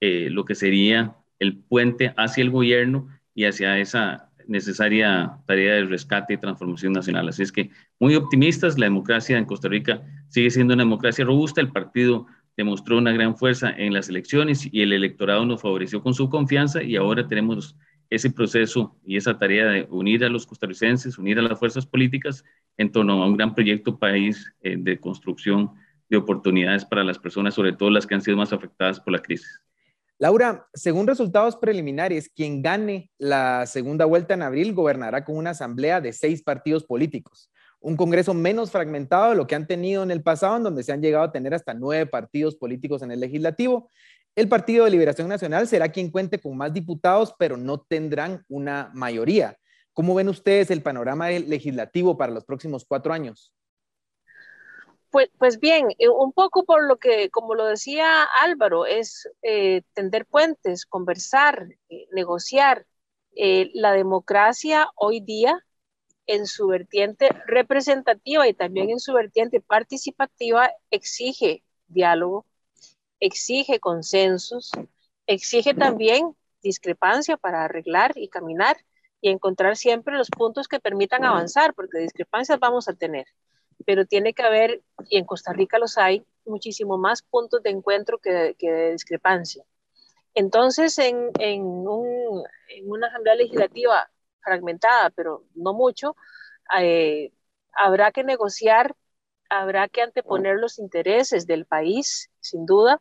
eh, lo que sería el puente hacia el gobierno y hacia esa necesaria tarea de rescate y transformación nacional. Así es que muy optimistas, la democracia en Costa Rica sigue siendo una democracia robusta, el partido demostró una gran fuerza en las elecciones y el electorado nos favoreció con su confianza y ahora tenemos ese proceso y esa tarea de unir a los costarricenses, unir a las fuerzas políticas en torno a un gran proyecto país eh, de construcción de oportunidades para las personas, sobre todo las que han sido más afectadas por la crisis. Laura, según resultados preliminares, quien gane la segunda vuelta en abril gobernará con una asamblea de seis partidos políticos, un Congreso menos fragmentado de lo que han tenido en el pasado, en donde se han llegado a tener hasta nueve partidos políticos en el legislativo. El Partido de Liberación Nacional será quien cuente con más diputados, pero no tendrán una mayoría. ¿Cómo ven ustedes el panorama legislativo para los próximos cuatro años? Pues, pues, bien, eh, un poco por lo que, como lo decía Álvaro, es eh, tender puentes, conversar, eh, negociar. la democracia hoy día en su vertiente representativa y también en su vertiente participativa exige diálogo, exige consensos, exige también discrepancia para arreglar y caminar y encontrar siempre los puntos que permitan avanzar, porque discrepancias vamos a tener pero tiene que haber, y en Costa Rica los hay, muchísimo más puntos de encuentro que de, discrepancia. Entonces, en, en, un, en, una asamblea legislativa fragmentada, pero no mucho, eh, habrá que negociar, habrá que anteponer los intereses del país, sin duda.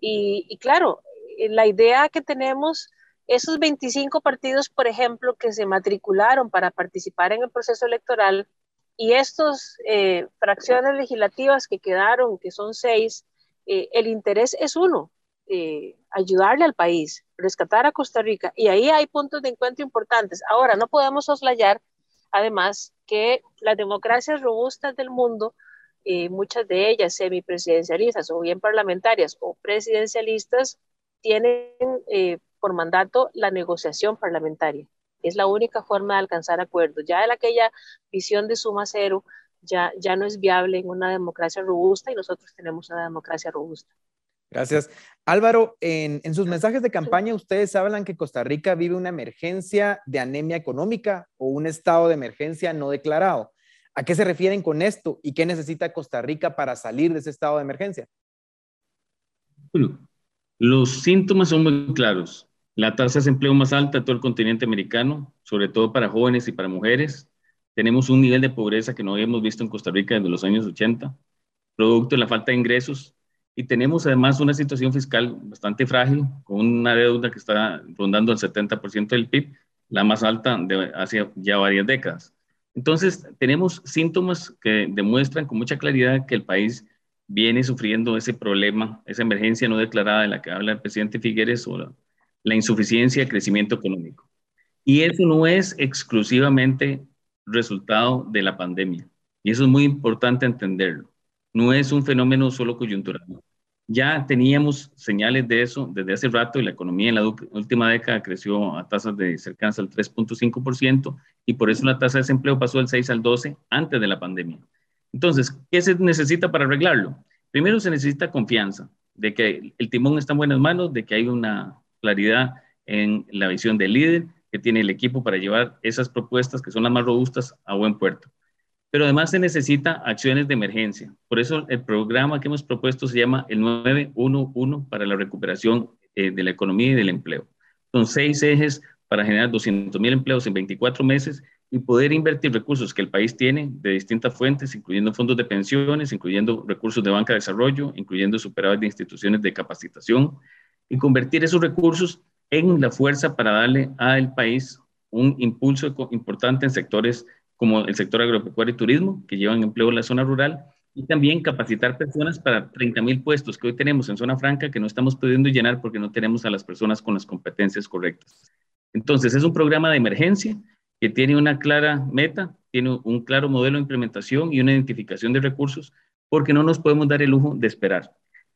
Y, y claro, la idea que tenemos, esos 25 partidos, por ejemplo, que se matricularon para participar en el proceso electoral, y estas eh, fracciones legislativas que quedaron, que son seis, eh, el interés es uno, eh, ayudarle al país, rescatar a Costa Rica. Y ahí hay puntos de encuentro importantes. Ahora, no podemos soslayar, además, que las democracias robustas del mundo, muchas de ellas semipresidencialistas o bien parlamentarias o presidencialistas, tienen por mandato la negociación parlamentaria. Es la única forma de alcanzar acuerdos. Ya en aquella visión de suma cero ya, ya no es viable en una democracia robusta y nosotros tenemos una democracia robusta. Gracias. Álvaro, en, en, sus mensajes de campaña ustedes hablan que Costa Rica vive una emergencia de anemia económica o un estado de emergencia no declarado. ¿A qué se refieren con esto y qué necesita Costa Rica para salir de ese estado de emergencia? Bueno, los síntomas son muy claros. La tasa de desempleo más alta de todo el continente americano, sobre todo para jóvenes y para mujeres. Tenemos un nivel de pobreza que no habíamos visto en Costa Rica desde los años 80, producto de la falta de ingresos. Y tenemos además una situación fiscal bastante frágil, con una deuda que está rondando el 70% del PIB, la más alta de hace ya varias décadas. Entonces, tenemos síntomas que demuestran con mucha claridad que el país viene sufriendo ese problema, esa emergencia no declarada de la que habla el presidente Figueres o la insuficiencia de crecimiento económico. Y eso no es exclusivamente resultado de la pandemia. Y eso es muy importante entenderlo. No es un fenómeno solo coyuntural. Ya teníamos señales de eso desde hace rato y la economía en la última década creció a tasas de cercanas al 3.5% y por eso la tasa de desempleo pasó del 6 al 12 antes de la pandemia. Entonces, ¿qué se necesita para arreglarlo? Primero se necesita confianza de que el timón está en buenas manos, de que hay una claridad en la visión del líder que tiene el equipo para llevar esas propuestas que son las más robustas a buen puerto. Pero además se necesita acciones de emergencia. Por eso el programa que hemos propuesto se llama el 911 para la recuperación eh, de la economía y del empleo. Son seis ejes para generar 200 mil empleos en 24 meses y poder invertir recursos que el país tiene de distintas fuentes, incluyendo fondos de pensiones, incluyendo recursos de banca de desarrollo, incluyendo superávit de instituciones de capacitación, y convertir esos recursos en la fuerza para darle al país un impulso importante en sectores como el sector agropecuario y turismo, que llevan empleo en la zona rural, y también capacitar personas para 30 mil puestos que hoy tenemos en zona franca que no estamos pudiendo llenar porque no tenemos a las personas con las competencias correctas. Entonces, es un programa de emergencia que tiene una clara meta, tiene un claro modelo de implementación y una identificación de recursos, porque no nos podemos dar el lujo de esperar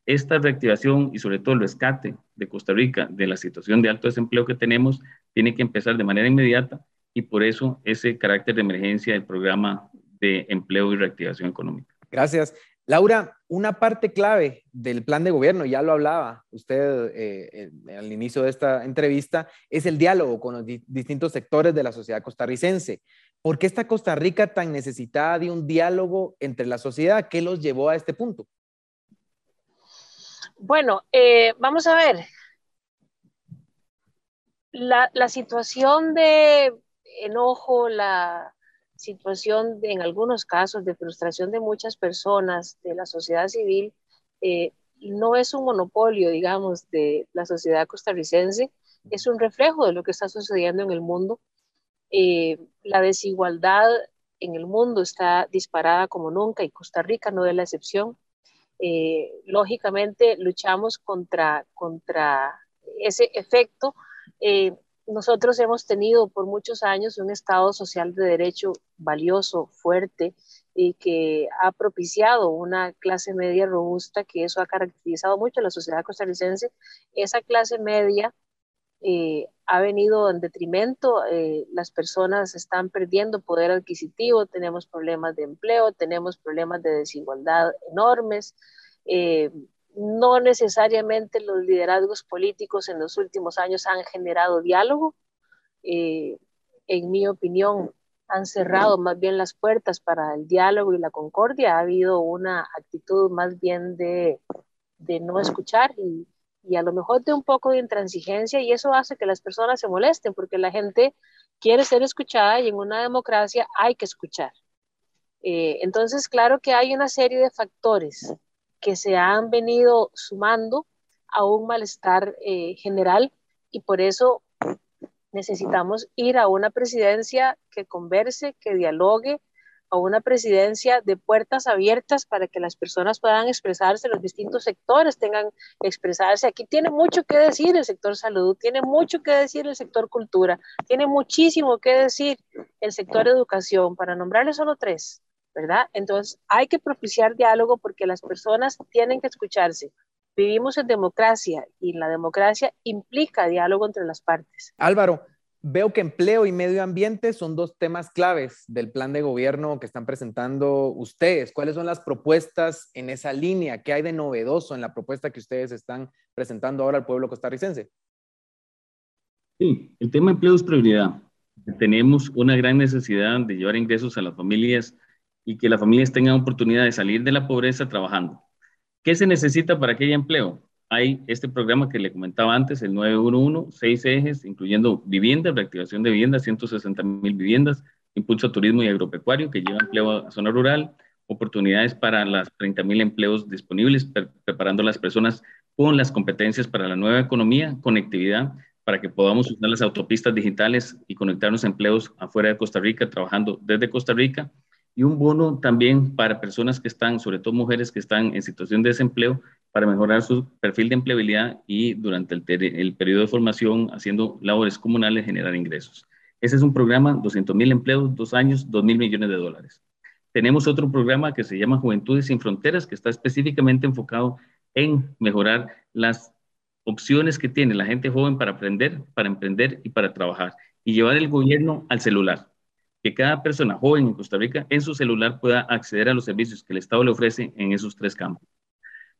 esta reactivación y sobre todo el rescate de Costa Rica de la situación de alto desempleo que tenemos tiene que empezar de manera inmediata y por eso ese carácter de emergencia del programa de empleo y reactivación económica. Gracias. Laura, una parte clave del plan de gobierno, ya lo hablaba usted eh, al inicio de esta entrevista, es el diálogo con los distintos sectores de la sociedad costarricense. ¿Por qué está Costa Rica tan necesitada de un diálogo entre la sociedad? ¿Qué los llevó a este punto? Bueno, eh, vamos a ver. La, situación de enojo, la, situación, en algunos casos, de frustración de muchas personas de la sociedad civil, eh, no es un monopolio, digamos, de la sociedad costarricense, es un reflejo de lo que está sucediendo en el mundo. Eh, la desigualdad en el mundo está disparada como nunca y Costa Rica no es la excepción. Eh, lógicamente luchamos contra, contra ese efecto nosotros hemos tenido por muchos años un Estado social de derecho valioso, fuerte, y que ha propiciado una clase media robusta, que eso ha caracterizado mucho a la sociedad costarricense. Esa clase media eh, ha venido en detrimento, eh, las personas están perdiendo poder adquisitivo, tenemos problemas de empleo, tenemos problemas de desigualdad enormes. Eh, no necesariamente los liderazgos políticos en los últimos años han generado diálogo. Eh, en mi opinión, han cerrado más bien las puertas para el diálogo y la concordia. Ha habido una actitud más bien de, no escuchar y, y, a lo mejor de un poco de intransigencia y eso hace que las personas se molesten porque la gente quiere ser escuchada y en una democracia hay que escuchar. Eh, entonces, claro que hay una serie de factores que se han venido sumando a un malestar eh, general y por eso necesitamos ir a una presidencia que converse, que dialogue, a una presidencia de puertas abiertas para que las personas puedan expresarse, los distintos sectores tengan que expresarse. Aquí tiene mucho que decir el sector salud, tiene mucho que decir el sector cultura, tiene muchísimo que decir el sector educación, para nombrarle solo tres. ¿verdad? Entonces hay que propiciar diálogo porque las personas tienen que escucharse. Vivimos en democracia y la democracia implica diálogo entre las partes. Álvaro, veo que empleo y medio ambiente son dos temas claves del plan de gobierno que están presentando ustedes. ¿Cuáles son las propuestas en esa línea? ¿Qué hay de novedoso en la propuesta que ustedes están presentando ahora al pueblo costarricense? Sí, el tema empleo es prioridad. Tenemos una gran necesidad de llevar ingresos a las familias y que las familias tengan oportunidad de salir de la pobreza trabajando. ¿Qué se necesita para que haya empleo? Hay este programa que le comentaba antes, el 911, seis ejes, incluyendo viviendas, reactivación de viviendas, 160 mil viviendas, impulso a turismo y agropecuario que lleva empleo a zona rural, oportunidades para las 30 mil empleos disponibles, preparando a las personas con las competencias para la nueva economía, conectividad, para que podamos usar las autopistas digitales y conectarnos a empleos afuera de Costa Rica, trabajando desde Costa Rica, y un bono también para personas que están, sobre todo mujeres que están en situación de desempleo, para mejorar su perfil de empleabilidad y durante el, el periodo de formación haciendo labores comunales generar ingresos. Ese es un programa, 200 mil empleos, dos años, 2 mil millones de dólares. Tenemos otro programa que se llama Juventudes sin Fronteras, que está específicamente enfocado en mejorar las opciones que tiene la gente joven para aprender, para emprender y para trabajar, y llevar el gobierno al celular que cada persona joven en Costa Rica en su celular pueda acceder a los servicios que el Estado le ofrece en esos tres campos.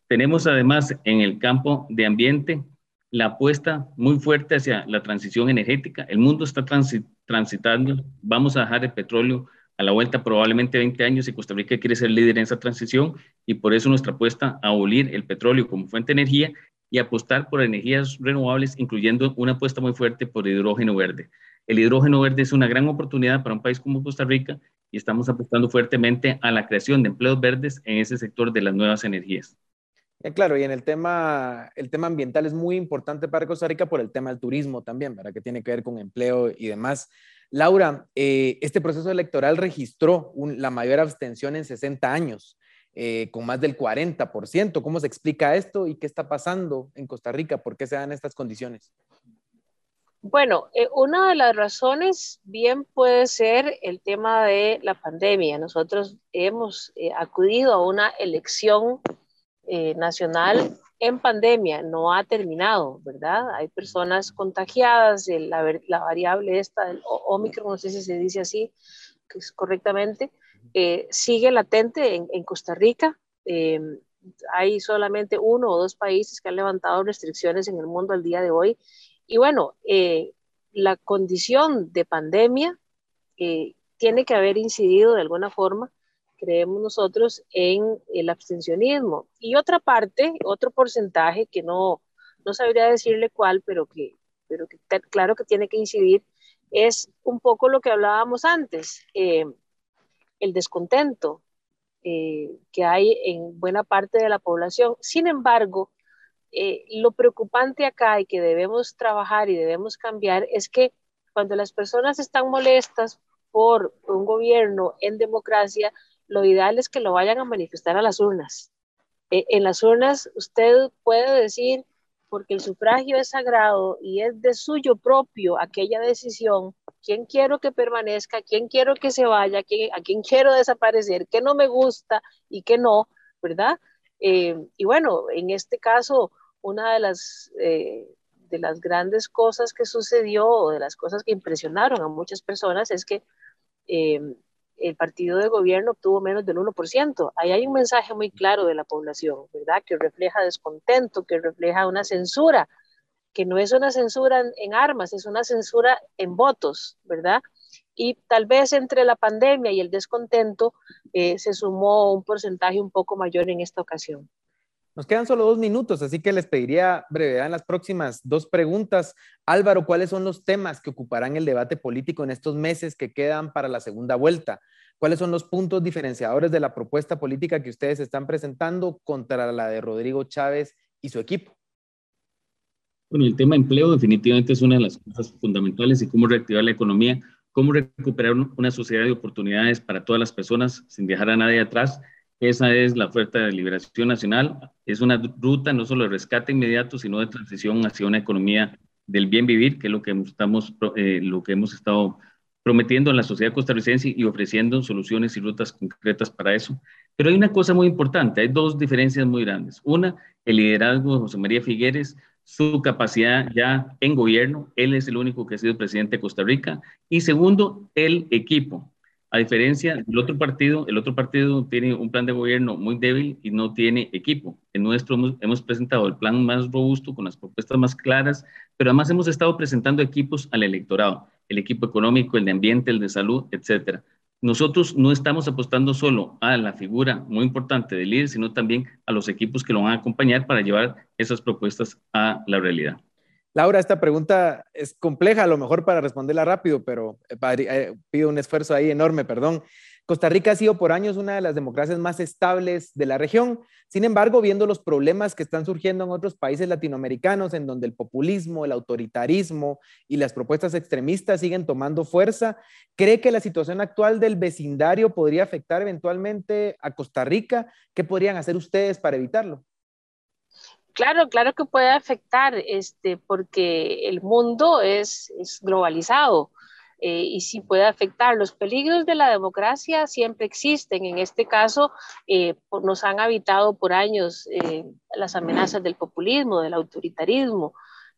Tenemos además en el campo de ambiente la apuesta muy fuerte hacia la transición energética. El mundo está transitando, vamos a dejar el petróleo a la vuelta probablemente 20 años y Costa Rica quiere ser líder en esa transición y por eso nuestra apuesta a abolir el petróleo como fuente de energía y apostar por energías renovables, incluyendo una apuesta muy fuerte por hidrógeno verde. El hidrógeno verde es una gran oportunidad para un país como Costa Rica y estamos apostando fuertemente a la creación de empleos verdes en ese sector de las nuevas energías. claro, y en el tema, el tema ambiental es muy importante para Costa Rica por el tema del turismo también, para que tiene que ver con empleo y demás. Laura, eh, este proceso electoral registró la mayor abstención en 60 años, eh, con más del 40%. ¿Cómo se explica esto y qué está pasando en Costa Rica? ¿Por qué se dan estas condiciones? Bueno, eh, una de las razones bien puede ser el tema de la pandemia. Nosotros hemos eh, acudido a una elección eh, nacional en pandemia, no ha terminado, ¿verdad? Hay personas contagiadas, la, variable esta del Omicron, no sé si se dice así, que es correctamente, sigue latente en, Costa Rica. Hay solamente uno o dos países que han levantado restricciones en el mundo al día de hoy. Y bueno, eh, la condición de pandemia eh, tiene que haber incidido de alguna forma, creemos nosotros, en el abstencionismo. Y otra parte, otro porcentaje que no, no sabría decirle cuál, pero que, pero que claro que tiene que incidir, es un poco lo que hablábamos antes, eh, el descontento que hay en buena parte de la población. Sin embargo, eh, lo preocupante acá y que debemos trabajar y debemos cambiar es que cuando las personas están molestas por un gobierno en democracia, lo ideal es que lo vayan a manifestar a las urnas. en las urnas usted puede decir porque el sufragio es sagrado y es de suyo propio aquella decisión, quién quiero que permanezca, quién quiero que se vaya, quién, a quién quiero desaparecer, qué no me gusta y qué no, ¿verdad? Eh, y bueno, en este caso, una de las, eh, de las grandes cosas que sucedió, o de las cosas que impresionaron a muchas personas, es que eh, el partido de gobierno obtuvo menos del 1%. Ahí hay un mensaje muy claro de la población, ¿verdad? Que refleja descontento, que refleja una censura, que no es una censura en, armas, es una censura en votos, ¿verdad? Y tal vez entre la pandemia y el descontento eh, se sumó un porcentaje un poco mayor en esta ocasión. Nos quedan solo dos minutos, así que les pediría brevedad en las próximas dos preguntas. Álvaro, ¿cuáles son los temas que ocuparán el debate político en estos meses que quedan para la segunda vuelta? ¿Cuáles son los puntos diferenciadores de la propuesta política que ustedes están presentando contra la de Rodrigo Chávez y su equipo? Bueno, el tema empleo definitivamente es una de las cosas fundamentales y cómo reactivar la economía, cómo recuperar una sociedad de oportunidades para todas las personas sin dejar a nadie atrás esa es la oferta de liberación nacional. Es una ruta no solo de rescate inmediato, sino de transición hacia una economía del bien vivir, que es lo que estamos, eh, lo que hemos estado prometiendo en la sociedad costarricense y ofreciendo soluciones y rutas concretas para eso. Pero hay una cosa muy importante, hay dos diferencias muy grandes. Una, el liderazgo de José María Figueres, su capacidad ya en gobierno, él es el único que ha sido presidente de Costa Rica. Y segundo, el equipo. A diferencia del otro partido, el otro partido tiene un plan de gobierno muy débil y no tiene equipo. En nuestro hemos, presentado el plan más robusto, con las propuestas más claras, pero además hemos estado presentando equipos al electorado, el equipo económico, el de ambiente, el de salud, etcétera. Nosotros no estamos apostando solo a la figura muy importante del líder, sino también a los equipos que lo van a acompañar para llevar esas propuestas a la realidad. Laura, esta pregunta es compleja, a lo mejor para responderla rápido, pero eh, eh, pido un esfuerzo ahí enorme, perdón. Costa Rica ha sido por años una de las democracias más estables de la región. Sin embargo, viendo los problemas que están surgiendo en otros países latinoamericanos, en donde el populismo, el autoritarismo y las propuestas extremistas siguen tomando fuerza, ¿cree que la situación actual del vecindario podría afectar eventualmente a Costa Rica? ¿Qué podrían hacer ustedes para evitarlo? Claro, claro que puede afectar, este, porque el mundo es, globalizado eh, y sí puede afectar. Los peligros de la democracia siempre existen. En este caso, eh, nos han habitado por años eh, las amenazas del populismo, del autoritarismo,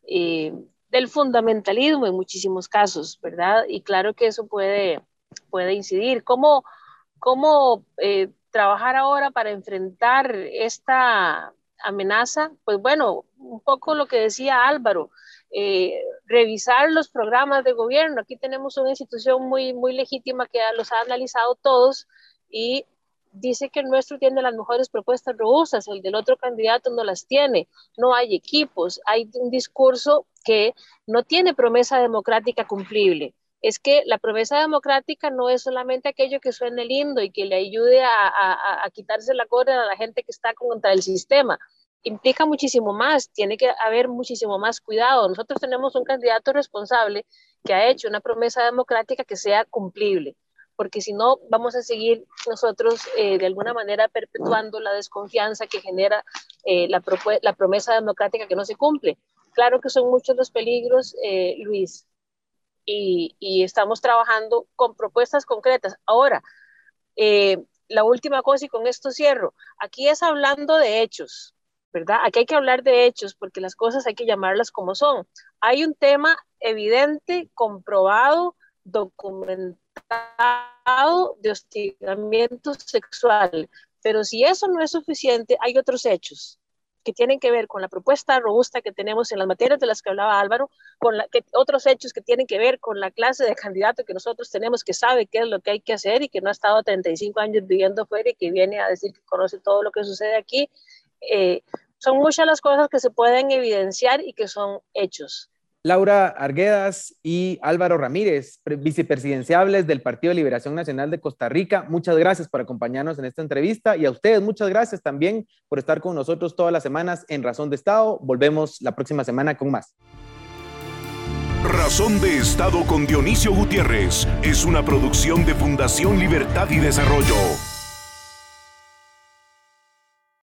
del fundamentalismo en muchísimos casos, ¿verdad? Y claro que eso puede, puede incidir. ¿Cómo, cómo trabajar ahora para enfrentar esta amenaza, pues bueno, un poco lo que decía Álvaro, eh, revisar los programas de gobierno. Aquí tenemos una institución muy, muy legítima que los ha analizado todos y dice que el nuestro tiene las mejores propuestas robustas, el del otro candidato no las tiene, no hay equipos, hay un discurso que no tiene promesa democrática cumplible es que la promesa democrática no es solamente aquello que suene lindo y que le ayude a, quitarse la corda a la gente que está contra el sistema. Implica muchísimo más, tiene que haber muchísimo más cuidado. Nosotros tenemos un candidato responsable que ha hecho una promesa democrática que sea cumplible, porque si no, vamos a seguir nosotros eh, de alguna manera perpetuando la desconfianza que genera eh, la, la, promesa democrática que no se cumple. Claro que son muchos los peligros, eh, Luis, y, estamos trabajando con propuestas concretas. Ahora, eh, la última cosa y con esto cierro, aquí es hablando de hechos, ¿verdad? Aquí hay que hablar de hechos porque las cosas hay que llamarlas como son. Hay un tema evidente, comprobado, documentado de hostigamiento sexual Pero si eso no es suficiente, hay otros hechos que tienen que ver con la propuesta robusta que tenemos en las materias de las que hablaba Álvaro, con la, que, otros hechos que tienen que ver con la clase de candidato que nosotros tenemos que sabe qué es lo que hay que hacer y que no ha estado 35 años viviendo fuera y que viene a decir que conoce todo lo que sucede aquí. Eh, son muchas las cosas que se pueden evidenciar y que son hechos. Laura Arguedas y Álvaro Ramírez, vicepresidenciables del Partido de Liberación Nacional de Costa Rica. Muchas gracias por acompañarnos en esta entrevista y a ustedes muchas gracias también por estar con nosotros todas las semanas en Razón de Estado. Volvemos la próxima semana con más. Razón de Estado con Dionisio Gutiérrez es una producción de Fundación Libertad y Desarrollo.